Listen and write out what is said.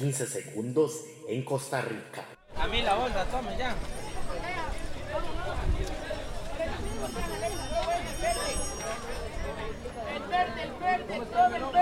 15 segundos en Costa Rica. A mí la onda, tome ya. El verde, el verde, el verde.